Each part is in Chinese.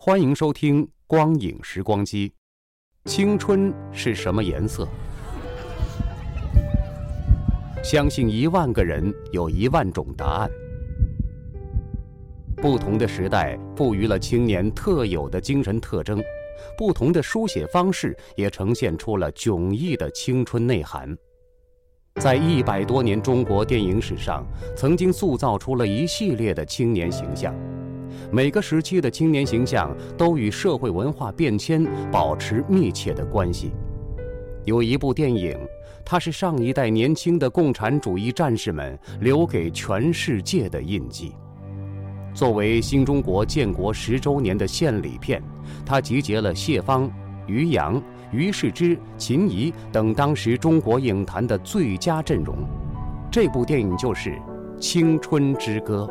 欢迎收听《光影时光机》。青春是什么颜色？相信一万个人有一万种答案。不同的时代赋予了青年特有的精神特征，不同的书写方式也呈现出了迥异的青春内涵。在一百多年中国电影史上，曾经塑造出了一系列的青年形象。每个时期的青年形象都与社会文化变迁保持密切的关系。有一部电影，它是上一代年轻的共产主义战士们留给全世界的印记。作为新中国建国十周年的献礼片，它集结了谢芳、于洋、于世之、秦怡等当时中国影坛的最佳阵容。这部电影就是《青春之歌》。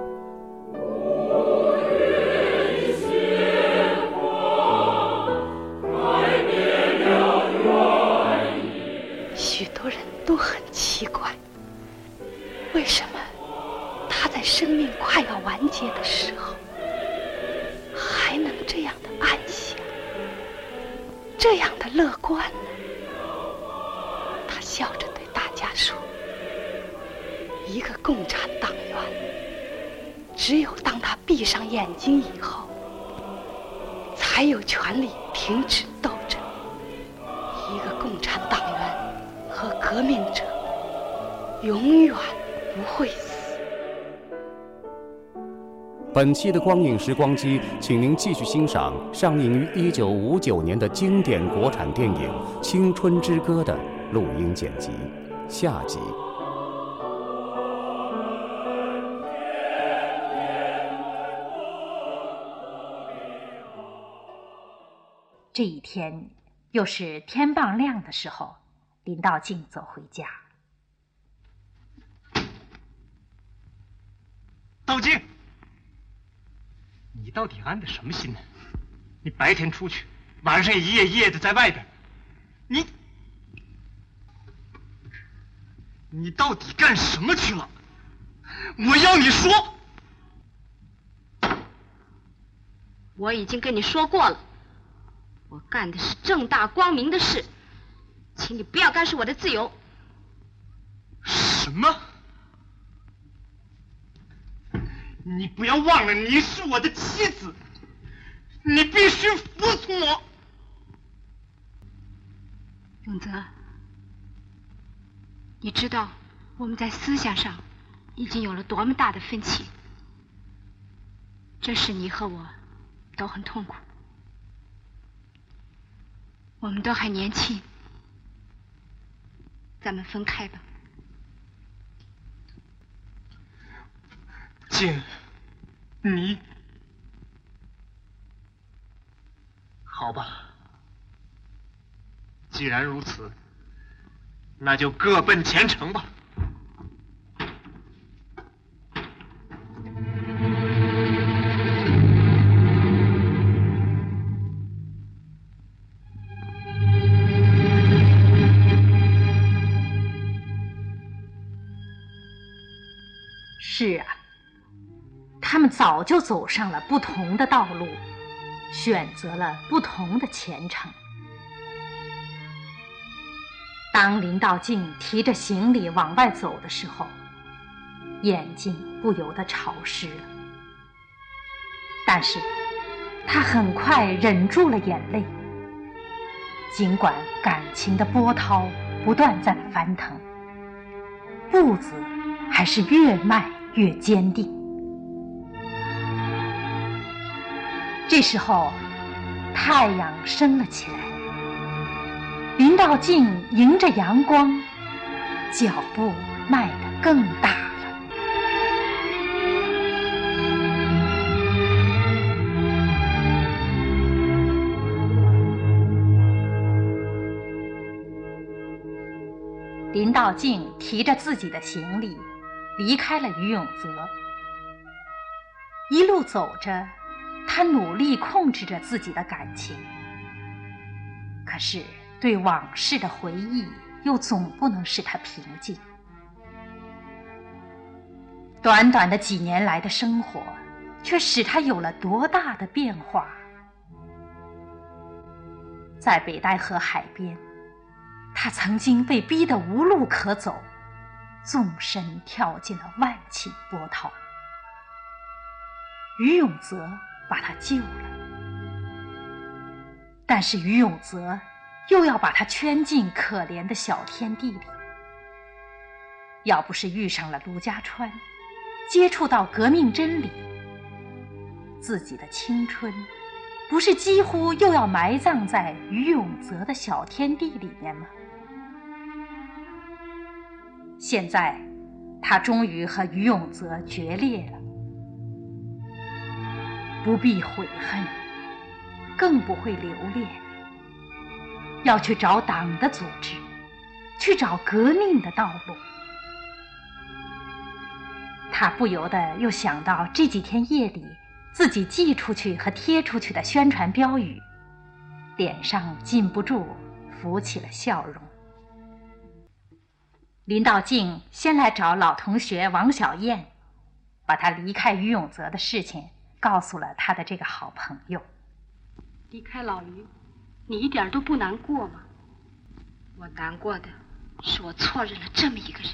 本期的光影时光机，请您继续欣赏上映于一九五九年的经典国产电影《青春之歌》的录音剪辑。下集。这一天，又是天傍亮的时候。林道静走回家。道静，你到底安的什么心呢？你白天出去，晚上一夜一夜的在外边，你你到底干什么去了？我要你说。我已经跟你说过了，我干的是正大光明的事。请你不要干涉我的自由。什么？你不要忘了，你是我的妻子，你必须服从我。永泽，你知道我们在思想上已经有了多么大的分歧，这使你和我都很痛苦。我们都还年轻。咱们分开吧，静，你好吧？既然如此，那就各奔前程吧。早就走上了不同的道路，选择了不同的前程。当林道静提着行李往外走的时候，眼睛不由得潮湿了。但是，他很快忍住了眼泪，尽管感情的波涛不断在翻腾，步子还是越迈越坚定。这时候，太阳升了起来，林道静迎着阳光，脚步迈得更大了。林道静提着自己的行李，离开了于永泽。一路走着。他努力控制着自己的感情，可是对往事的回忆又总不能使他平静。短短的几年来的生活，却使他有了多大的变化？在北戴河海边，他曾经被逼得无路可走，纵身跳进了万顷波涛。于永泽。把他救了，但是于永泽又要把他圈进可怜的小天地里。要不是遇上了卢家川，接触到革命真理，自己的青春不是几乎又要埋葬在于永泽的小天地里面吗？现在，他终于和于永泽决裂了。不必悔恨，更不会留恋。要去找党的组织，去找革命的道路。他不由得又想到这几天夜里自己寄出去和贴出去的宣传标语，脸上禁不住浮起了笑容。林道静先来找老同学王小燕，把他离开于永泽的事情。告诉了他的这个好朋友。离开老于，你一点都不难过吗？我难过的是我错认了这么一个人。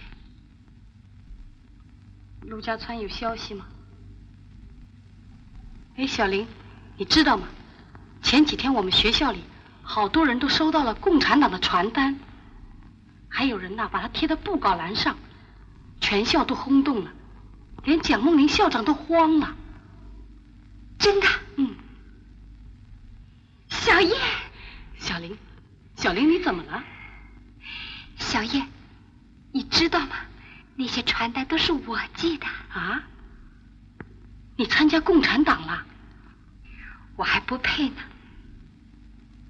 陆家川有消息吗？哎，小林，你知道吗？前几天我们学校里好多人都收到了共产党的传单，还有人呐把它贴在布告栏上，全校都轰动了，连蒋梦麟校长都慌了。真的，嗯。小叶，小林，小林，你怎么了？小叶，你知道吗？那些传单都是我寄的。啊？你参加共产党了？我还不配呢。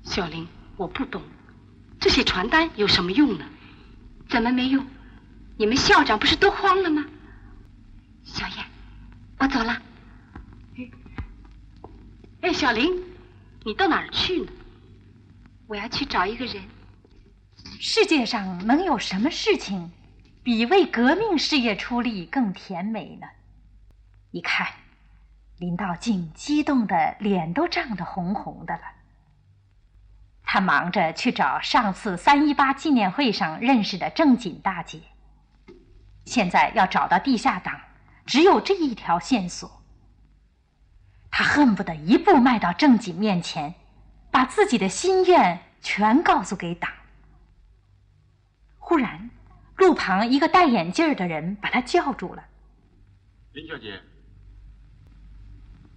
小林，我不懂，这些传单有什么用呢？怎么没用？你们校长不是都慌了吗？小燕，我走了。哎，小林，你到哪儿去呢？我要去找一个人。世界上能有什么事情比为革命事业出力更甜美呢？你看，林道静激动的脸都涨得红红的了。他忙着去找上次三一八纪念会上认识的正锦大姐。现在要找到地下党，只有这一条线索。他恨不得一步迈到正己面前，把自己的心愿全告诉给党。忽然，路旁一个戴眼镜的人把他叫住了：“林小姐，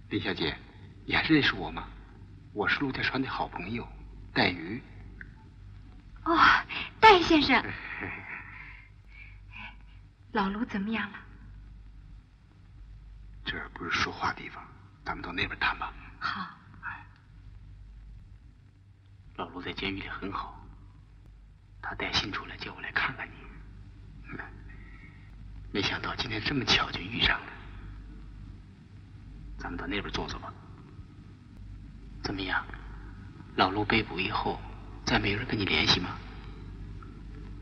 林小姐，你还认识我吗？我是陆家川的好朋友戴瑜。”“哦，戴先生，老卢怎么样了？”“这儿不是说话地方。”咱们到那边谈吧。好。老陆在监狱里很好，他带信出来叫我来看看你。没想到今天这么巧就遇上了。咱们到那边坐坐吧。怎么样？老陆被捕以后，再没有人跟你联系吗？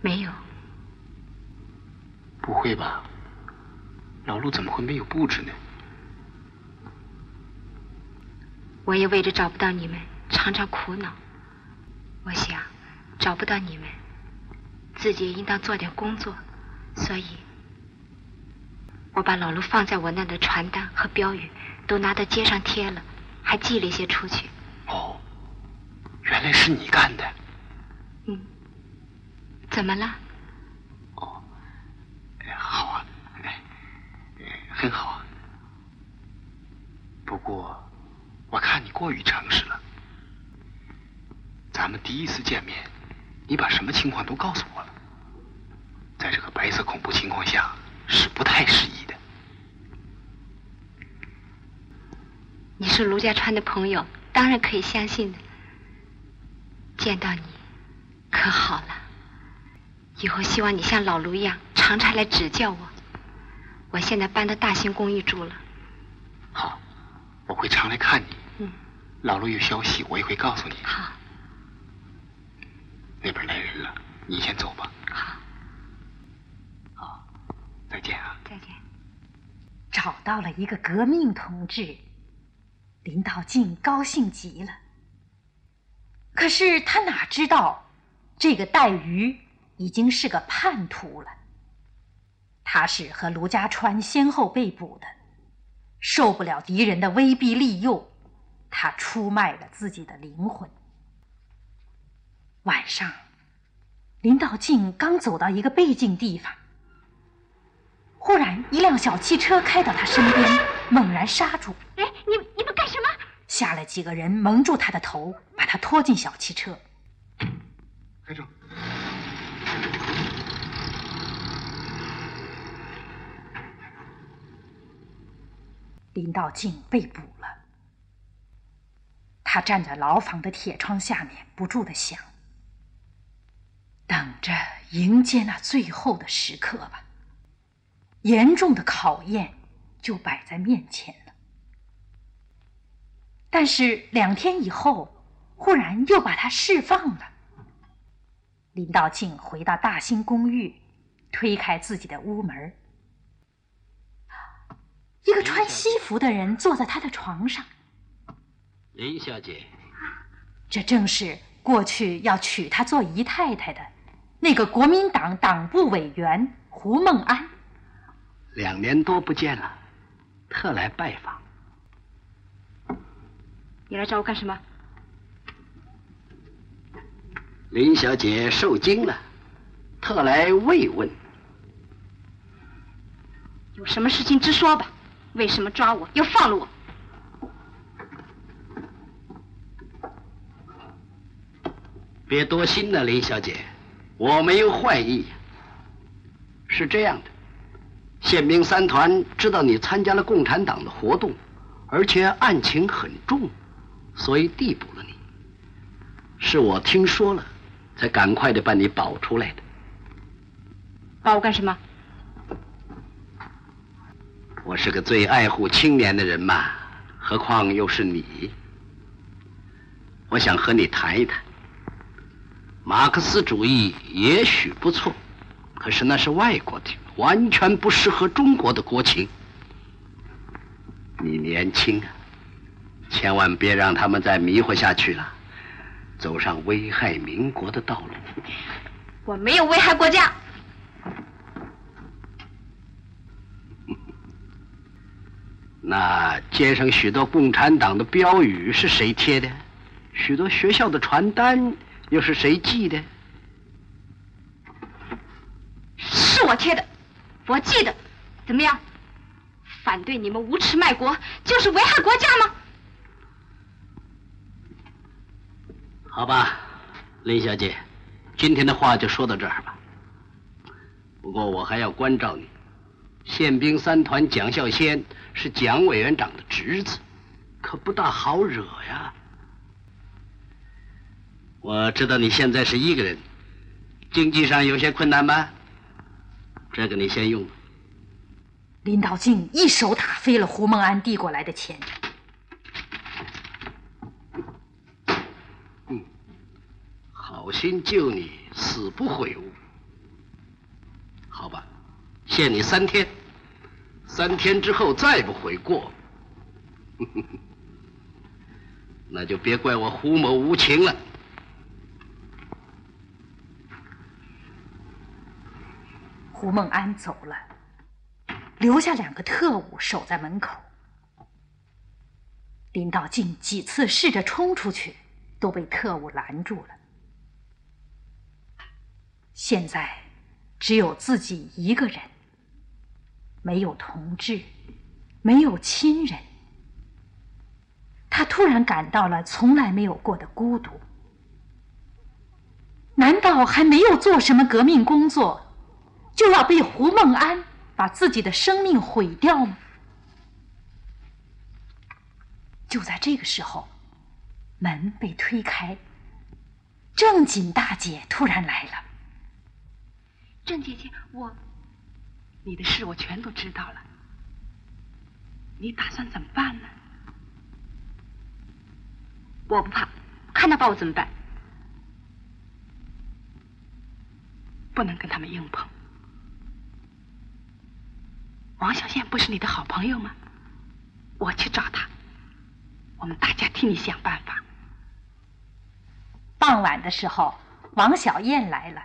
没有。不会吧？老陆怎么会没有布置呢？我也为着找不到你们，常常苦恼。我想，找不到你们，自己应当做点工作，所以，我把老卢放在我那的传单和标语都拿到街上贴了。还寄了一些出去。哦，原来是你干的。嗯，怎么了？哦，好啊，哎，很好啊。不过，我看你过于诚实了。咱们第一次见面，你把什么情况都告诉我了。在这个白色恐怖情况下，是不太适宜的。你是卢家川的朋友，当然可以相信的。见到你，可好了。以后希望你像老卢一样，常常来指教我。我现在搬到大兴公寓住了。好，我会常来看你。嗯。老陆有消息，我也会告诉你。好。那边来人了，你先走吧。好。好，再见啊。再见。找到了一个革命同志，林道静高兴极了。可是他哪知道，这个戴瑜已经是个叛徒了。他是和卢家川先后被捕的，受不了敌人的威逼利诱，他出卖了自己的灵魂。晚上，林道静刚走到一个背静地方，忽然一辆小汽车开到他身边，猛然刹住。哎，你你们干什么？下来几个人蒙住他的头，把他拖进小汽车。开车。林道静被捕了，他站在牢房的铁窗下面，不住的想：等着迎接那最后的时刻吧。严重的考验就摆在面前了。但是两天以后，忽然又把他释放了。林道静回到大兴公寓，推开自己的屋门。一个穿西服的人坐在他的床上。林小姐，这正是过去要娶她做姨太太的那个国民党党部委员胡梦安。两年多不见了，特来拜访。你来找我干什么？林小姐受惊了，特来慰问。有什么事情直说吧。为什么抓我又放了我？别多心了，林小姐，我没有坏意。是这样的，宪兵三团知道你参加了共产党的活动，而且案情很重，所以逮捕了你。是我听说了，才赶快的把你保出来的。保我干什么？我是个最爱护青年的人嘛，何况又是你。我想和你谈一谈。马克思主义也许不错，可是那是外国的，完全不适合中国的国情。你年轻啊，千万别让他们再迷惑下去了，走上危害民国的道路。我没有危害国家。那街上许多共产党的标语是谁贴的？许多学校的传单又是谁寄的？是我贴的，我寄的。怎么样？反对你们无耻卖国，就是危害国家吗？好吧，林小姐，今天的话就说到这儿吧。不过我还要关照你。宪兵三团蒋孝先是蒋委员长的侄子，可不大好惹呀。我知道你现在是一个人，经济上有些困难吧？这个你先用。林道静一手打飞了胡梦安递过来的钱。嗯，好心救你，死不悔悟。好吧。限你三天，三天之后再不悔过，那就别怪我胡某无情了。胡梦安走了，留下两个特务守在门口。林道静几次试着冲出去，都被特务拦住了。现在只有自己一个人，没有同志，没有亲人。他突然感到了从来没有过的孤独。难道还没有做什么革命工作，就要被胡梦安把自己的生命毁掉吗？就在这个时候，门被推开，正锦大姐突然来了。郑姐姐，我，你的事我全都知道了，你打算怎么办呢？我不怕，看他把我怎么办？不能跟他们硬碰。王小燕不是你的好朋友吗？我去找她，我们大家替你想办法。傍晚的时候，王小燕来了，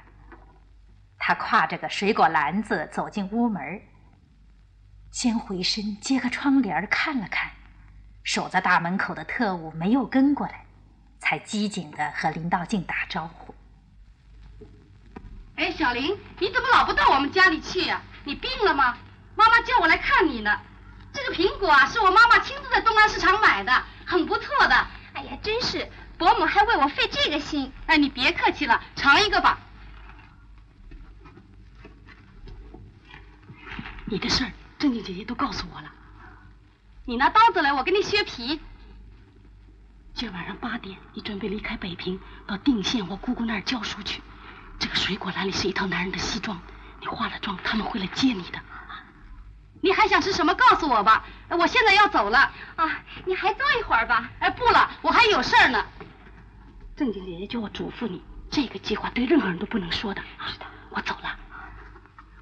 她挎着个水果篮子走进屋门，先回身揭个窗帘看了看。守在大门口的特务没有跟过来，才机警的和林道静打招呼。哎，小林，你怎么老不到我们家里去呀？你病了吗？妈妈叫我来看你呢。这个苹果啊，是我妈妈亲自在东安市场买的，很不错的。哎呀，真是，伯母还为我费这个心。哎，你别客气了，尝一个吧。你的事儿，正静姐姐都告诉我了。你拿刀子来，我给你削皮。今晚上八点，你准备离开北平，到定县我姑姑那儿教书去。这个水果篮里是一套男人的西装，你化了妆，他们会来接你的。你还想吃什么？告诉我吧，我现在要走了。啊，你还坐一会儿吧。哎，不了，我还有事儿呢。正经姐姐叫我嘱咐你，这个计划对任何人都不能说的。是的，我走了，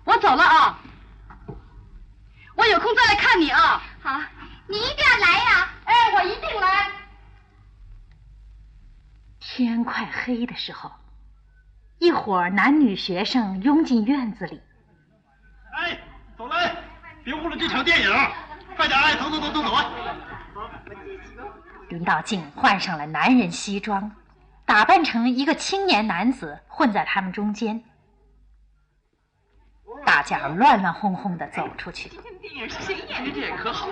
我走了啊。我有空再来看你啊。好。你一定要来呀！哎，我一定来。天快黑的时候，一伙男女学生拥进院子里。哎，走来，别误了这场电影！快点，哎，走走走走走啊！林道静换上了男人西装，打扮成一个青年男子，混在他们中间。大家乱乱哄哄的走出去。今天电影是谁演的？这可好。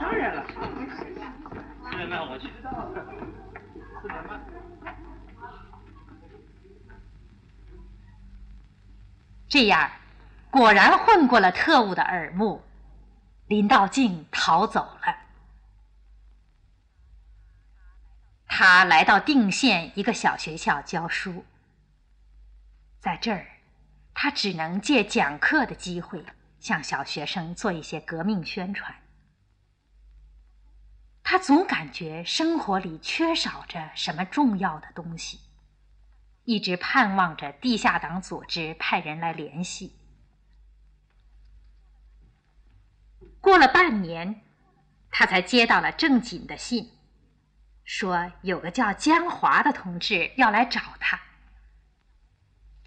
当然了，四点半我去。四点半。这样，果然混过了特务的耳目，林道静逃走了。他来到定县一个小学校教书，在这儿，他只能借讲课的机会向小学生做一些革命宣传。他总感觉生活里缺少着什么重要的东西，一直盼望着地下党组织派人来联系。过了半年，他才接到了正经的信，说有个叫江华的同志要来找他。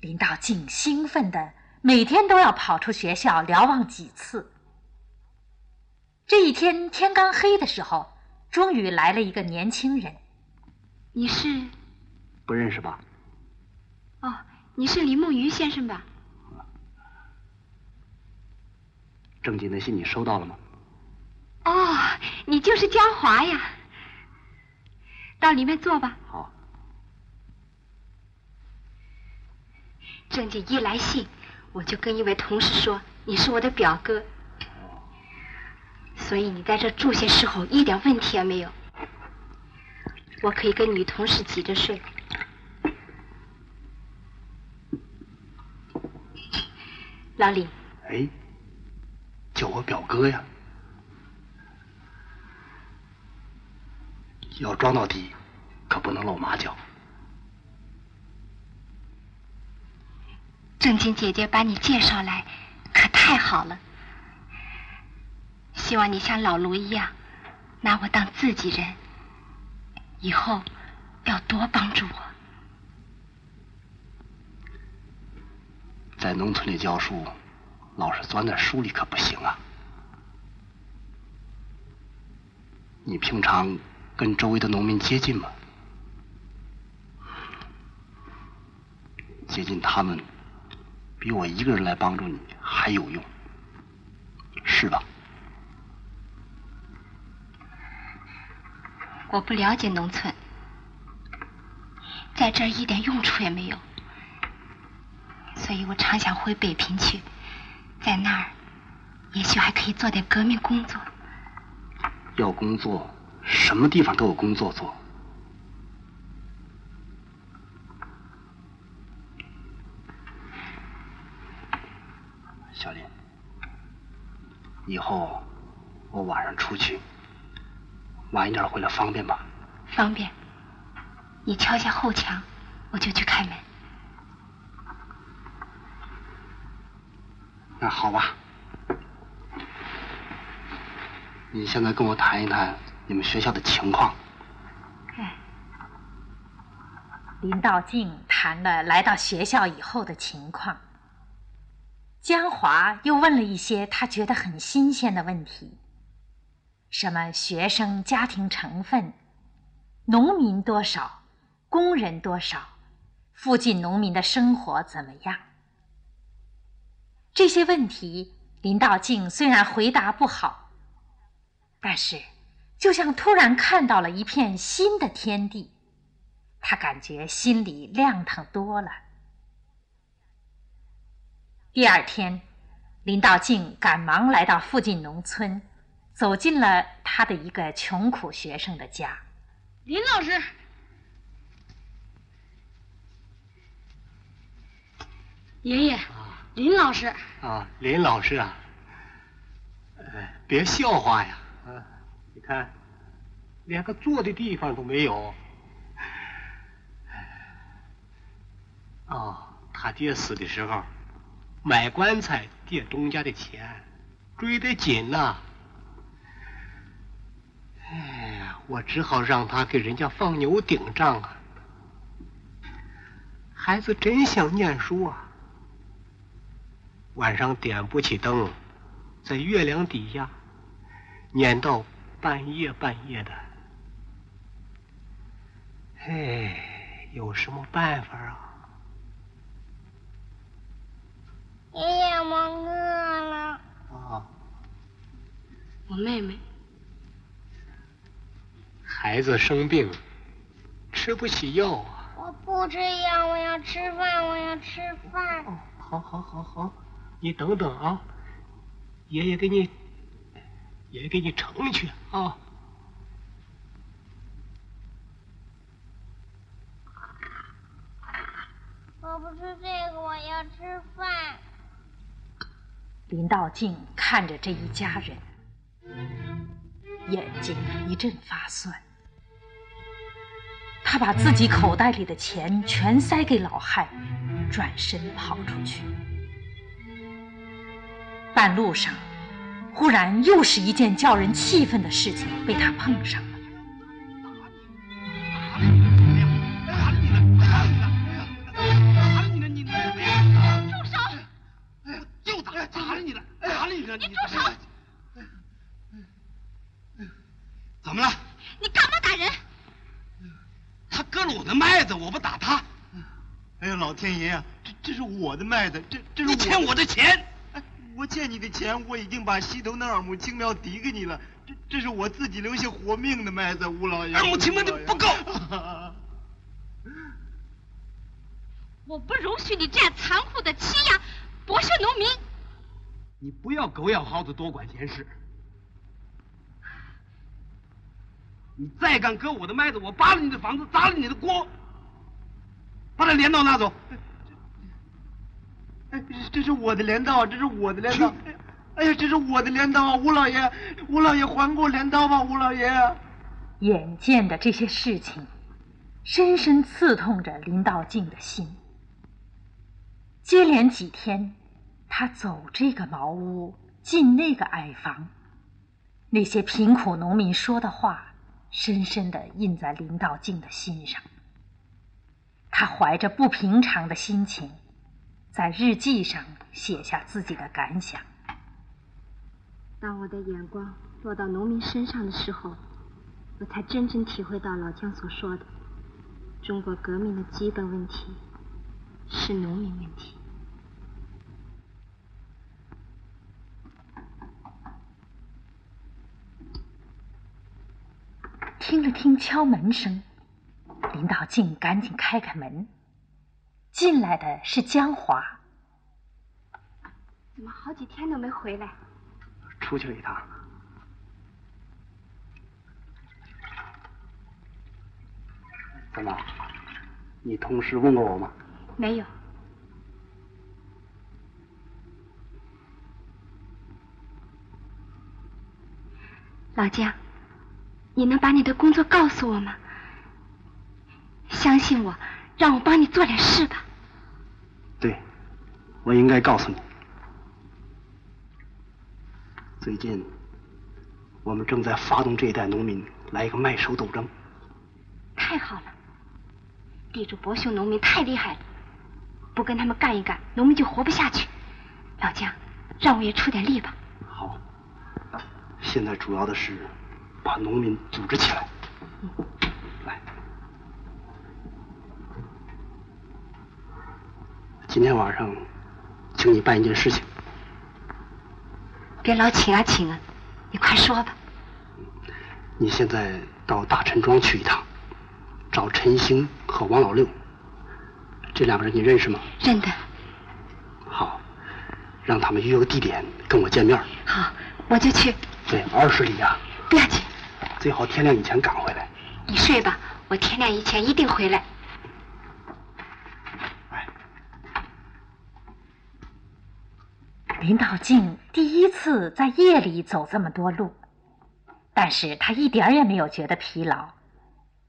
林道静兴奋的每天都要跑出学校瞭望几次。这一天天刚黑的时候。终于来了一个年轻人，你是？不认识吧？哦，你是林梦鱼先生吧？正经的信你收到了吗？哦，你就是江华呀！到里面坐吧。好。郑经一来信，我就跟一位同事说你是我的表哥。所以你在这住些时候一点问题也没有，我可以跟女同事挤着睡。老李，哎，叫我表哥呀，要装到底，可不能露马脚。正经姐姐把你介绍来，可太好了。希望你像老卢一样，拿我当自己人。以后要多帮助我。在农村里教书，老是钻在书里可不行啊。你平常跟周围的农民接近吗？接近他们，比我一个人来帮助你还有用，是吧？我不了解农村，在这儿一点用处也没有，所以我常想回北平去，在那儿，也许还可以做点革命工作。要工作。什么地方都有工作做，小林，以后我晚上出去，晚一点回来方便吧？方便，你敲下后墙，我就去开门。那好吧，你现在跟我谈一谈。你们学校的情况。林道静谈了来到学校以后的情况。江华又问了一些他觉得很新鲜的问题，什么学生家庭成分，农民多少，工人多少，附近农民的生活怎么样？这些问题，林道静虽然回答不好，但是。就像突然看到了一片新的天地，他感觉心里亮堂多了。第二天，林道静赶忙来到附近农村，走进了他的一个穷苦学生的家。林老师，爷爷，林老师啊，林老师啊，哎别笑话呀。啊你看，连个坐的地方都没有。哦，他爹死的时候，买棺材借东家的钱，追得紧呐。哎呀，我只好让他给人家放牛顶账啊。孩子真想念书啊，晚上点不起灯，在月亮底下念到。半夜半夜的，哎，有什么办法啊？爷爷，我饿了。啊，我妹妹，孩子生病，吃不起药啊。我不吃药，我要吃饭，我要吃饭。哦，好，好，好，好，你等等啊，爷爷给你。爷爷给你盛去啊！我不吃这个，我要吃饭。林道静看着这一家人，眼睛一阵发酸。他把自己口袋里的钱全塞给老汉，转身跑出去。半路上。忽然，又是一件叫人气愤的事情被他碰上了。打你呢！打你呢！你住手！就打！打了你了！打了你了！你住手！怎么了？你干嘛打人？他割了我的麦子，我不打他。哎呀，老天爷呀！这这是我的麦子，这这是你欠我的钱。我欠你的钱，我已经把西头那二亩青苗抵给你了。这这是我自己留下活命的麦子，吴老爷。二亩青苗的不够。我不容许你这样残酷的欺压、剥削农民。你不要狗咬耗子，多管闲事。你再敢割我的麦子，我扒了你的房子，砸了你的锅。把那镰刀拿走。哎，这是我的镰刀，这是我的镰刀。哎呀，这是我的镰刀，吴老爷，吴老爷还给我镰刀吧，吴老爷。眼见的这些事情，深深刺痛着林道静的心。接连几天，他走这个茅屋，进那个矮房，那些贫苦农民说的话，深深的印在林道静的心上。他怀着不平常的心情。在日记上写下自己的感想。当我的眼光落到农民身上的时候，我才真正体会到老姜所说的，中国革命的基本问题是农民问题。听了听敲门声，林道静赶紧开开门。进来的是江华。怎么好几天都没回来？出去了一趟。怎么？你同事问过我吗？没有。老姜，你能把你的工作告诉我吗？相信我，让我帮你做点事吧。对，我应该告诉你。最近，我们正在发动这一代农民来一个麦收斗争。太好了，地主伯兄农民太厉害了，不跟他们干一干，农民就活不下去。老姜，让我也出点力吧。好，现在主要的是把农民组织起来。来，今天晚上，请你办一件事情。别老请啊请啊，你快说吧。你现在到大陈庄去一趟，找陈兴和王老六。这两个人你认识吗？认得。好，让他们约个地点跟我见面。好，我就去。对，二十里啊。不要紧。最好天亮以前赶回来。你睡吧，我天亮以前一定回来。林道静第一次在夜里走这么多路，但是他一点也没有觉得疲劳，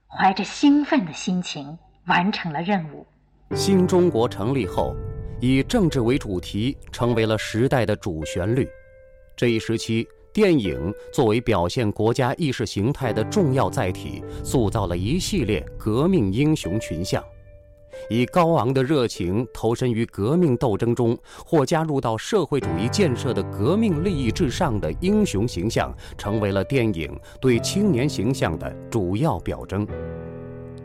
怀着兴奋的心情完成了任务。新中国成立后，以政治为主题成为了时代的主旋律。这一时期，电影作为表现国家意识形态的重要载体，塑造了一系列革命英雄群像。以高昂的热情投身于革命斗争中，或加入到社会主义建设的革命利益至上的英雄形象，成为了电影对青年形象的主要表征。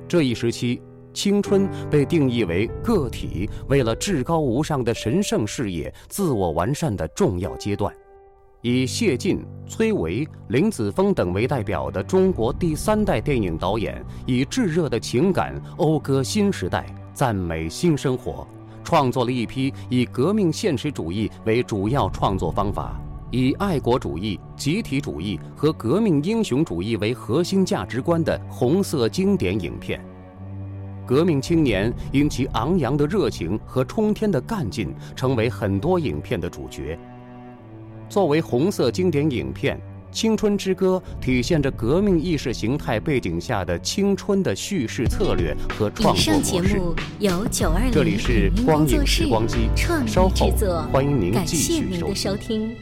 这一时期，青春被定义为个体为了至高无上的神圣事业自我完善的重要阶段。以谢晋、崔维、林子峰等为代表的中国第三代电影导演，以炙热的情感讴歌新时代。赞美新生活，创作了一批以革命现实主义为主要创作方法，以爱国主义、集体主义和革命英雄主义为核心价值观的红色经典影片。革命青年因其昂扬的热情和冲天的干劲，成为很多影片的主角。作为红色经典影片。《青春之歌》体现着革命意识形态背景下的青春的叙事策略和创作模式。以上节目由九二零影音工作室创意制作，欢迎您继续收听。